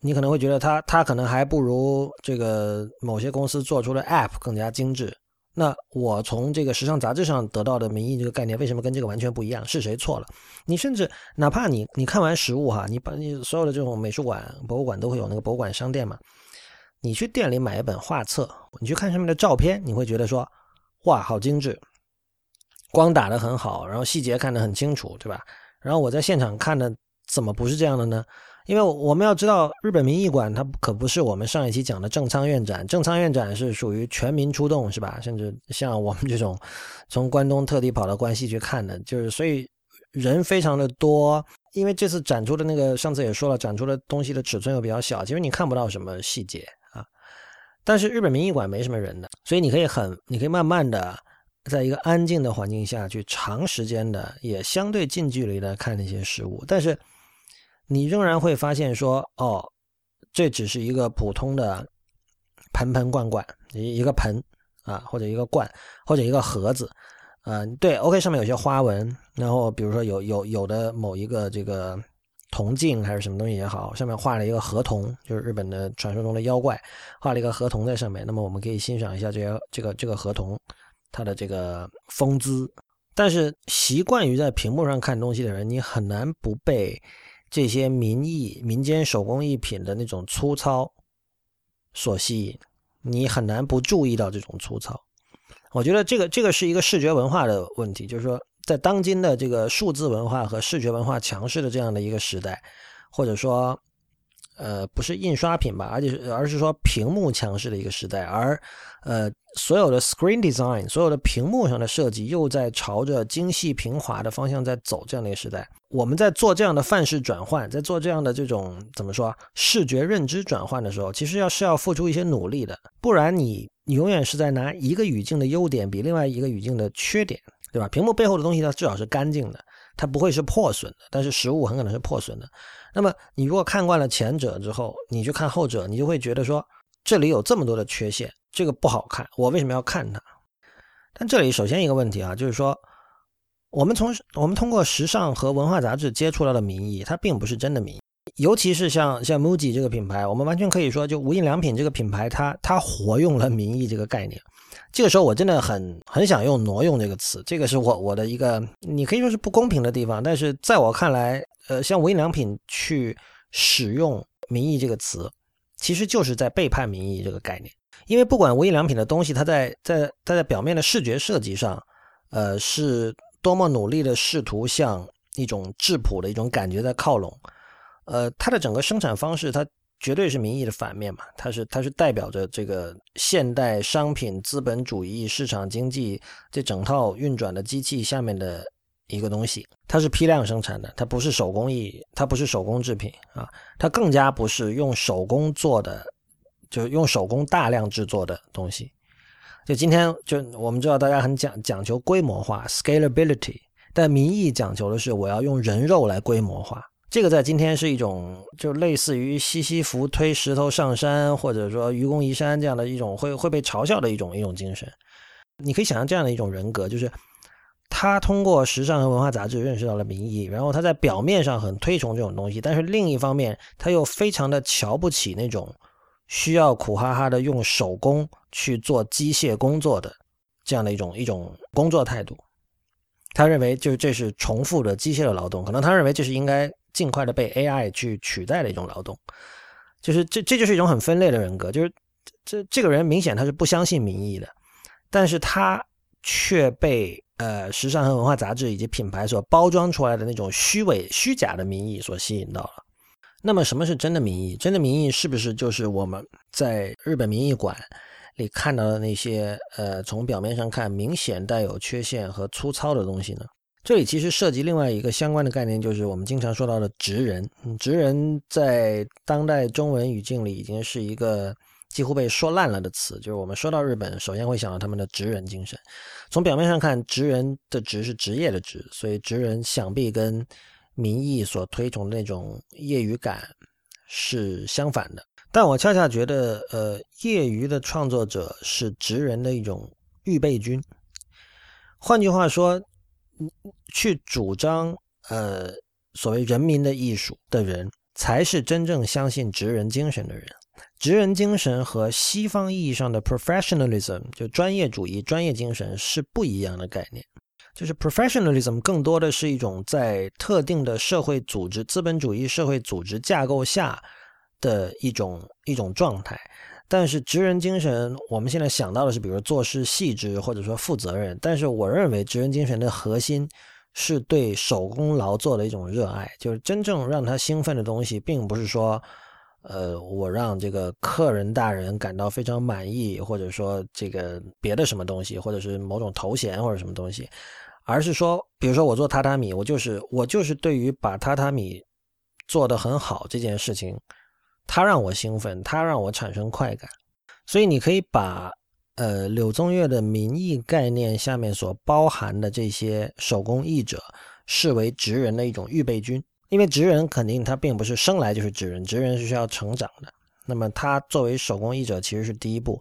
你可能会觉得它它可能还不如这个某些公司做出的 App 更加精致，那我从这个时尚杂志上得到的民意这个概念，为什么跟这个完全不一样？是谁错了？你甚至哪怕你你看完实物哈，你把你所有的这种美术馆、博物馆都会有那个博物馆商店嘛，你去店里买一本画册，你去看上面的照片，你会觉得说，哇，好精致，光打得很好，然后细节看得很清楚，对吧？然后我在现场看的怎么不是这样的呢？因为我们要知道，日本民艺馆它可不是我们上一期讲的正仓院展。正仓院展是属于全民出动，是吧？甚至像我们这种从关东特地跑到关西去看的，就是所以人非常的多。因为这次展出的那个，上次也说了，展出的东西的尺寸又比较小，其实你看不到什么细节。但是日本民艺馆没什么人的，所以你可以很，你可以慢慢的，在一个安静的环境下去长时间的，也相对近距离的看那些事物，但是。你仍然会发现说，哦，这只是一个普通的盆盆罐罐，一一个盆啊，或者一个罐，或者一个盒子，啊，对，OK，上面有些花纹，然后比如说有有有的某一个这个铜镜还是什么东西也好，上面画了一个河童，就是日本的传说中的妖怪，画了一个河童在上面，那么我们可以欣赏一下这个这个这个河童它的这个风姿，但是习惯于在屏幕上看东西的人，你很难不被。这些民艺、民间手工艺品的那种粗糙所吸引，你很难不注意到这种粗糙。我觉得这个这个是一个视觉文化的问题，就是说，在当今的这个数字文化和视觉文化强势的这样的一个时代，或者说。呃，不是印刷品吧，而且是而是说屏幕强势的一个时代，而呃，所有的 screen design，所有的屏幕上的设计又在朝着精细平滑的方向在走，这样的一个时代，我们在做这样的范式转换，在做这样的这种怎么说视觉认知转换的时候，其实要是要付出一些努力的，不然你你永远是在拿一个语境的优点比另外一个语境的缺点，对吧？屏幕背后的东西它至少是干净的，它不会是破损的，但是实物很可能是破损的。那么，你如果看惯了前者之后，你去看后者，你就会觉得说，这里有这么多的缺陷，这个不好看，我为什么要看它？但这里首先一个问题啊，就是说，我们从我们通过时尚和文化杂志接触到的民意，它并不是真的民意，尤其是像像 MUJI 这个品牌，我们完全可以说，就无印良品这个品牌，它它活用了民意这个概念。这个时候，我真的很很想用“挪用”这个词，这个是我我的一个，你可以说是不公平的地方，但是在我看来。呃，像无印良品去使用“民意”这个词，其实就是在背叛民意这个概念。因为不管无印良品的东西，它在在它在表面的视觉设计上，呃，是多么努力的试图向一种质朴的一种感觉在靠拢，呃，它的整个生产方式，它绝对是民意的反面嘛。它是它是代表着这个现代商品资本主义市场经济这整套运转的机器下面的。一个东西，它是批量生产的，它不是手工艺，它不是手工制品啊，它更加不是用手工做的，就是用手工大量制作的东西。就今天，就我们知道大家很讲讲求规模化 （scalability），但民意讲求的是我要用人肉来规模化。这个在今天是一种就类似于西西弗推石头上山，或者说愚公移山这样的一种会会被嘲笑的一种一种精神。你可以想象这样的一种人格，就是。他通过时尚和文化杂志认识到了民意，然后他在表面上很推崇这种东西，但是另一方面他又非常的瞧不起那种需要苦哈哈的用手工去做机械工作的这样的一种一种工作态度。他认为就是这是重复的机械的劳动，可能他认为这是应该尽快的被 AI 去取代的一种劳动。就是这这就是一种很分裂的人格，就是这这个人明显他是不相信民意的，但是他却被。呃，时尚和文化杂志以及品牌所包装出来的那种虚伪、虚假的民意所吸引到了。那么，什么是真的民意？真的民意是不是就是我们在日本民意馆里看到的那些呃，从表面上看明显带有缺陷和粗糙的东西呢？这里其实涉及另外一个相关的概念，就是我们经常说到的“职人”。职人在当代中文语境里已经是一个。几乎被说烂了的词，就是我们说到日本，首先会想到他们的职人精神。从表面上看，职人的“职”是职业的“职”，所以职人想必跟民意所推崇的那种业余感是相反的。但我恰恰觉得，呃，业余的创作者是职人的一种预备军。换句话说，去主张呃所谓人民的艺术的人，才是真正相信职人精神的人。职人精神和西方意义上的 professionalism 就专业主义、专业精神是不一样的概念。就是 professionalism 更多的是一种在特定的社会组织、资本主义社会组织架构下的一种一种状态。但是职人精神，我们现在想到的是，比如做事细致或者说负责任。但是我认为职人精神的核心是对手工劳作的一种热爱，就是真正让他兴奋的东西，并不是说。呃，我让这个客人大人感到非常满意，或者说这个别的什么东西，或者是某种头衔或者什么东西，而是说，比如说我做榻榻米，我就是我就是对于把榻榻米做得很好这件事情，它让我兴奋，它让我产生快感。所以你可以把呃柳宗悦的民艺概念下面所包含的这些手工艺者视为职人的一种预备军。因为职人肯定他并不是生来就是职人，职人是需要成长的。那么他作为手工艺者其实是第一步。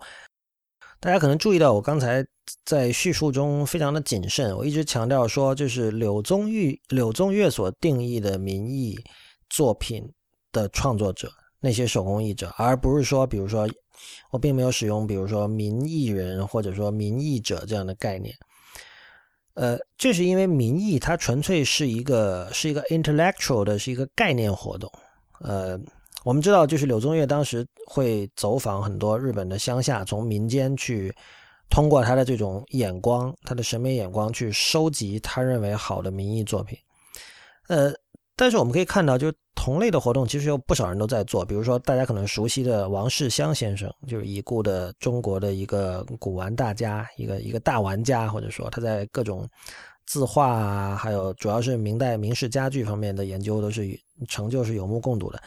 大家可能注意到我刚才在叙述中非常的谨慎，我一直强调说，就是柳宗玉、柳宗悦所定义的民艺作品的创作者，那些手工艺者，而不是说，比如说我并没有使用，比如说民艺人或者说民艺者这样的概念。呃，这是因为民意它纯粹是一个是一个 intellectual 的，是一个概念活动。呃，我们知道，就是柳宗悦当时会走访很多日本的乡下，从民间去通过他的这种眼光，他的审美眼光去收集他认为好的民意作品。呃。但是我们可以看到，就是同类的活动，其实有不少人都在做。比如说，大家可能熟悉的王世襄先生，就是已故的中国的一个古玩大家，一个一个大玩家，或者说他在各种字画啊，还有主要是明代明式家具方面的研究，都是成就是有目共睹的。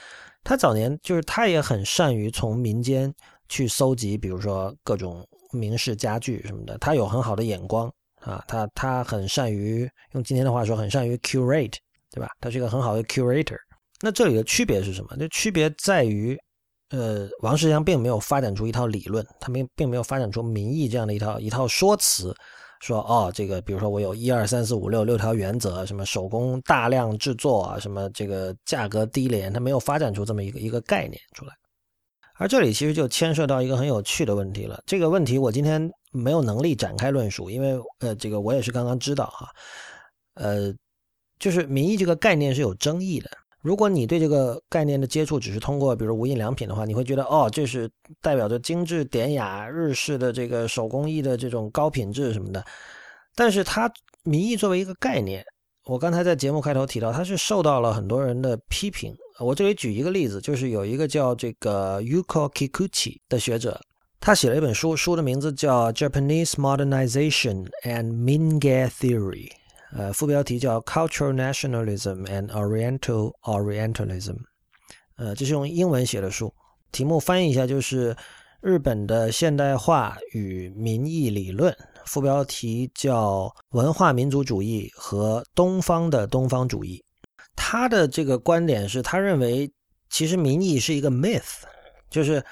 他早年就是他也很善于从民间去搜集，比如说各种明式家具什么的，他有很好的眼光啊，他他很善于用今天的话说，很善于 curate。对吧？他是一个很好的 curator。那这里的区别是什么？这区别在于，呃，王世襄并没有发展出一套理论，他并并没有发展出民意这样的一套一套说辞，说哦，这个比如说我有一二三四五六六条原则，什么手工大量制作啊，什么这个价格低廉，他没有发展出这么一个一个概念出来。而这里其实就牵涉到一个很有趣的问题了。这个问题我今天没有能力展开论述，因为呃，这个我也是刚刚知道哈，呃。就是民意这个概念是有争议的。如果你对这个概念的接触只是通过，比如无印良品的话，你会觉得哦，这是代表着精致典雅、日式的这个手工艺的这种高品质什么的。但是它民意作为一个概念，我刚才在节目开头提到，它是受到了很多人的批评。我这里举一个例子，就是有一个叫这个 Yuko Kikuchi 的学者，他写了一本书，书的名字叫《Japanese Modernization and Minge Theory》。呃，副标题叫 Cultural Nationalism and Oriental Orientalism，呃，这是用英文写的书，题目翻译一下就是日本的现代化与民意理论。副标题叫文化民族主义和东方的东方主义。他的这个观点是他认为，其实民意是一个 myth，就是。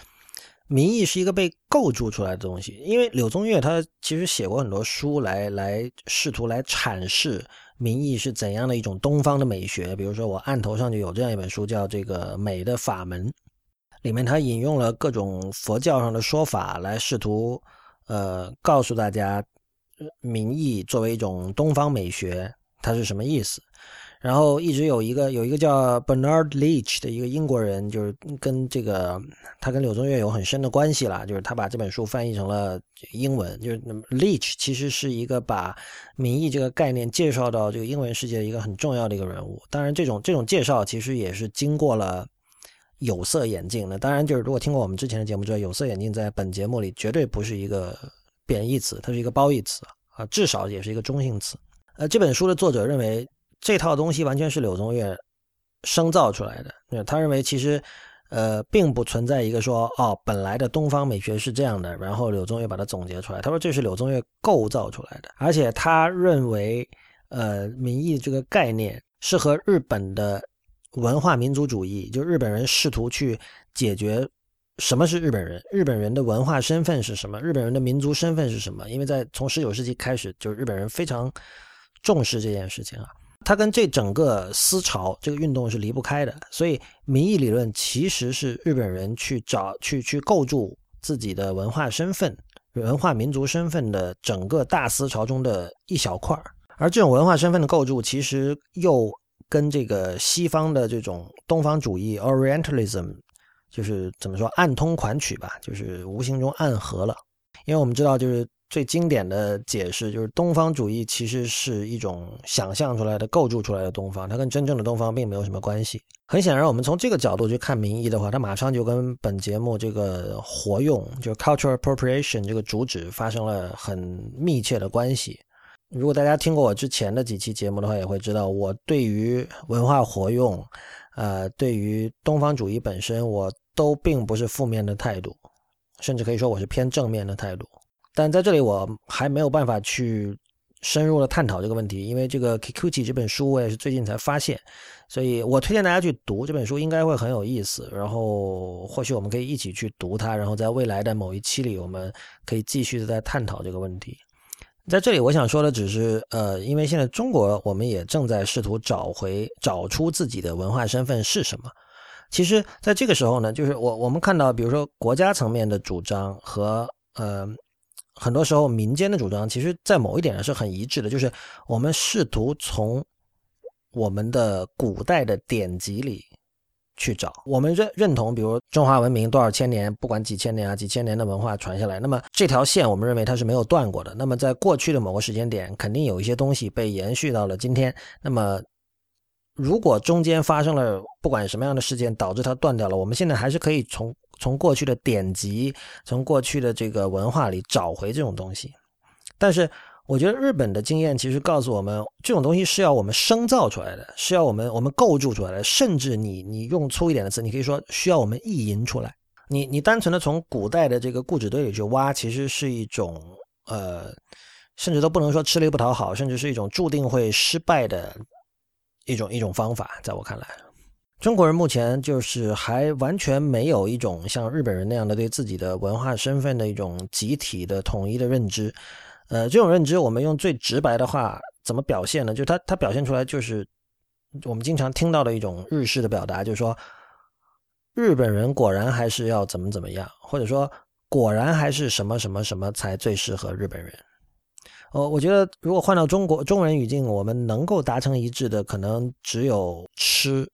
民意是一个被构筑出来的东西，因为柳宗悦他其实写过很多书来来试图来阐释民意是怎样的一种东方的美学。比如说，我案头上就有这样一本书，叫《这个美的法门》，里面他引用了各种佛教上的说法来试图呃告诉大家，民意作为一种东方美学，它是什么意思。然后一直有一个有一个叫 Bernard Leach 的一个英国人，就是跟这个他跟柳宗悦有很深的关系了，就是他把这本书翻译成了英文。就是 Leach 其实是一个把民意这个概念介绍到这个英文世界的一个很重要的一个人物。当然，这种这种介绍其实也是经过了有色眼镜的。当然，就是如果听过我们之前的节目，知道有色眼镜在本节目里绝对不是一个贬义词，它是一个褒义词啊，至少也是一个中性词。呃，这本书的作者认为。这套东西完全是柳宗悦生造出来的。他认为其实，呃，并不存在一个说哦，本来的东方美学是这样的，然后柳宗悦把它总结出来。他说这是柳宗悦构造出来的，而且他认为，呃，民意这个概念是和日本的文化民族主义，就日本人试图去解决什么是日本人，日本人的文化身份是什么，日本人的民族身份是什么？因为在从十九世纪开始，就是日本人非常重视这件事情啊。它跟这整个思潮这个运动是离不开的。所以，民意理论其实是日本人去找、去去构筑自己的文化身份、文化民族身份的整个大思潮中的一小块儿。而这种文化身份的构筑，其实又跟这个西方的这种东方主义 （Orientalism） 就是怎么说暗通款曲吧，就是无形中暗合了。因为我们知道，就是最经典的解释，就是东方主义其实是一种想象出来的、构筑出来的东方，它跟真正的东方并没有什么关系。很显然，我们从这个角度去看民意的话，它马上就跟本节目这个活用，就 cultural appropriation 这个主旨发生了很密切的关系。如果大家听过我之前的几期节目的话，也会知道我对于文化活用，呃，对于东方主义本身，我都并不是负面的态度。甚至可以说我是偏正面的态度，但在这里我还没有办法去深入的探讨这个问题，因为这个 Kikuchi 这本书我也是最近才发现，所以我推荐大家去读这本书，应该会很有意思。然后或许我们可以一起去读它，然后在未来的某一期里，我们可以继续的在探讨这个问题。在这里我想说的只是，呃，因为现在中国我们也正在试图找回、找出自己的文化身份是什么。其实，在这个时候呢，就是我我们看到，比如说国家层面的主张和呃，很多时候民间的主张，其实在某一点上是很一致的，就是我们试图从我们的古代的典籍里去找，我们认认同，比如中华文明多少千年，不管几千年啊，几千年的文化传下来，那么这条线我们认为它是没有断过的。那么在过去的某个时间点，肯定有一些东西被延续到了今天。那么如果中间发生了不管什么样的事件导致它断掉了，我们现在还是可以从从过去的典籍、从过去的这个文化里找回这种东西。但是，我觉得日本的经验其实告诉我们，这种东西是要我们生造出来的，是要我们我们构筑出来的。甚至你你用粗一点的词，你可以说需要我们意淫出来。你你单纯的从古代的这个固执堆里去挖，其实是一种呃，甚至都不能说吃力不讨好，甚至是一种注定会失败的。一种一种方法，在我看来，中国人目前就是还完全没有一种像日本人那样的对自己的文化身份的一种集体的统一的认知。呃，这种认知，我们用最直白的话怎么表现呢？就它它表现出来就是我们经常听到的一种日式的表达，就是说日本人果然还是要怎么怎么样，或者说果然还是什么什么什么才最适合日本人。呃，我觉得如果换到中国中文语境，我们能够达成一致的，可能只有吃，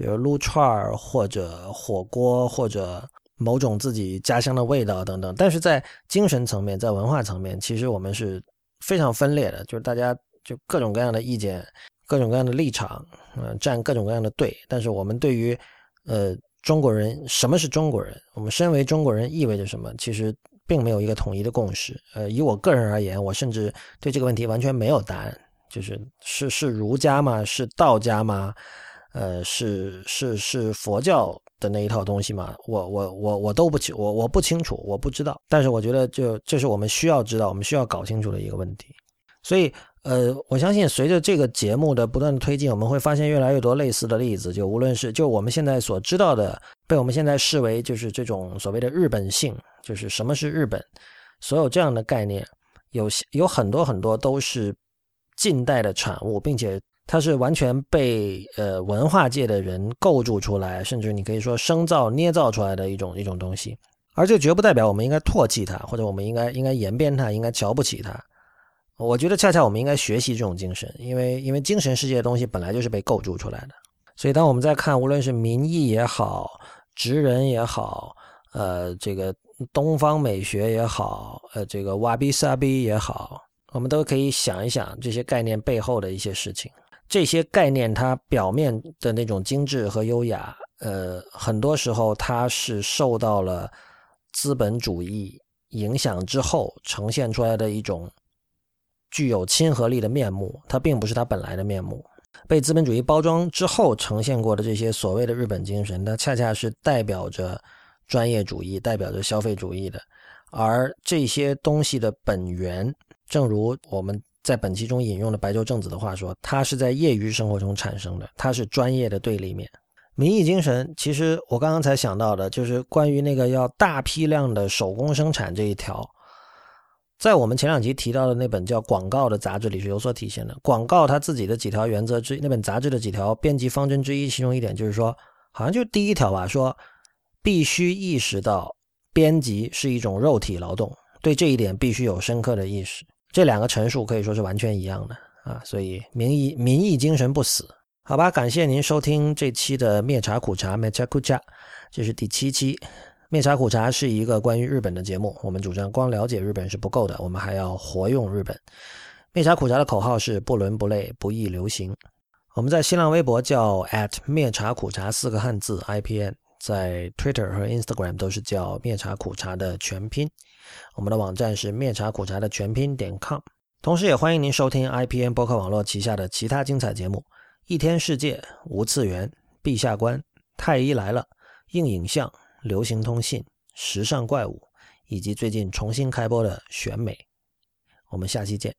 比如撸串儿或者火锅或者某种自己家乡的味道等等。但是在精神层面，在文化层面，其实我们是非常分裂的，就是大家就各种各样的意见，各种各样的立场，嗯，站各种各样的队。但是我们对于，呃，中国人什么是中国人，我们身为中国人意味着什么，其实。并没有一个统一的共识。呃，以我个人而言，我甚至对这个问题完全没有答案。就是是是儒家吗？是道家吗？呃，是是是佛教的那一套东西吗？我我我我都不清，我我不清楚，我不知道。但是我觉得，就这是我们需要知道，我们需要搞清楚的一个问题。所以，呃，我相信随着这个节目的不断推进，我们会发现越来越多类似的例子。就无论是就我们现在所知道的，被我们现在视为就是这种所谓的日本性，就是什么是日本，所有这样的概念，有有很多很多都是近代的产物，并且它是完全被呃文化界的人构筑出来，甚至你可以说生造捏造出来的一种一种东西。而这绝不代表我们应该唾弃它，或者我们应该应该言辩它，应该瞧不起它。我觉得恰恰我们应该学习这种精神，因为因为精神世界的东西本来就是被构筑出来的。所以当我们在看无论是民意也好，职人也好，呃，这个东方美学也好，呃，这个瓦比萨比也好，我们都可以想一想这些概念背后的一些事情。这些概念它表面的那种精致和优雅，呃，很多时候它是受到了资本主义影响之后呈现出来的一种。具有亲和力的面目，它并不是它本来的面目。被资本主义包装之后呈现过的这些所谓的日本精神，它恰恰是代表着专业主义、代表着消费主义的。而这些东西的本源，正如我们在本期中引用了白洲正子的话说，它是在业余生活中产生的，它是专业的对立面。民意精神，其实我刚刚才想到的，就是关于那个要大批量的手工生产这一条。在我们前两集提到的那本叫《广告》的杂志里是有所体现的。广告它自己的几条原则之那本杂志的几条编辑方针之一，其中一点就是说，好像就第一条吧，说必须意识到编辑是一种肉体劳动，对这一点必须有深刻的意识。这两个陈述可以说是完全一样的啊，所以民意民意精神不死，好吧？感谢您收听这期的灭茶苦茶 （Mechakucha），这是第七期。灭茶苦茶是一个关于日本的节目，我们主张光了解日本是不够的，我们还要活用日本。灭茶苦茶的口号是不伦不类，不易流行。我们在新浪微博叫 “at 灭茶苦茶四个汉字 IPN，在 Twitter 和 Instagram 都是叫灭茶苦茶的全拼。我们的网站是灭茶苦茶的全拼点 com，同时也欢迎您收听 IPN 博客网络旗下的其他精彩节目：一天世界、无次元、陛下观、太医来了、硬影像。流行通信、时尚怪物，以及最近重新开播的选美，我们下期见。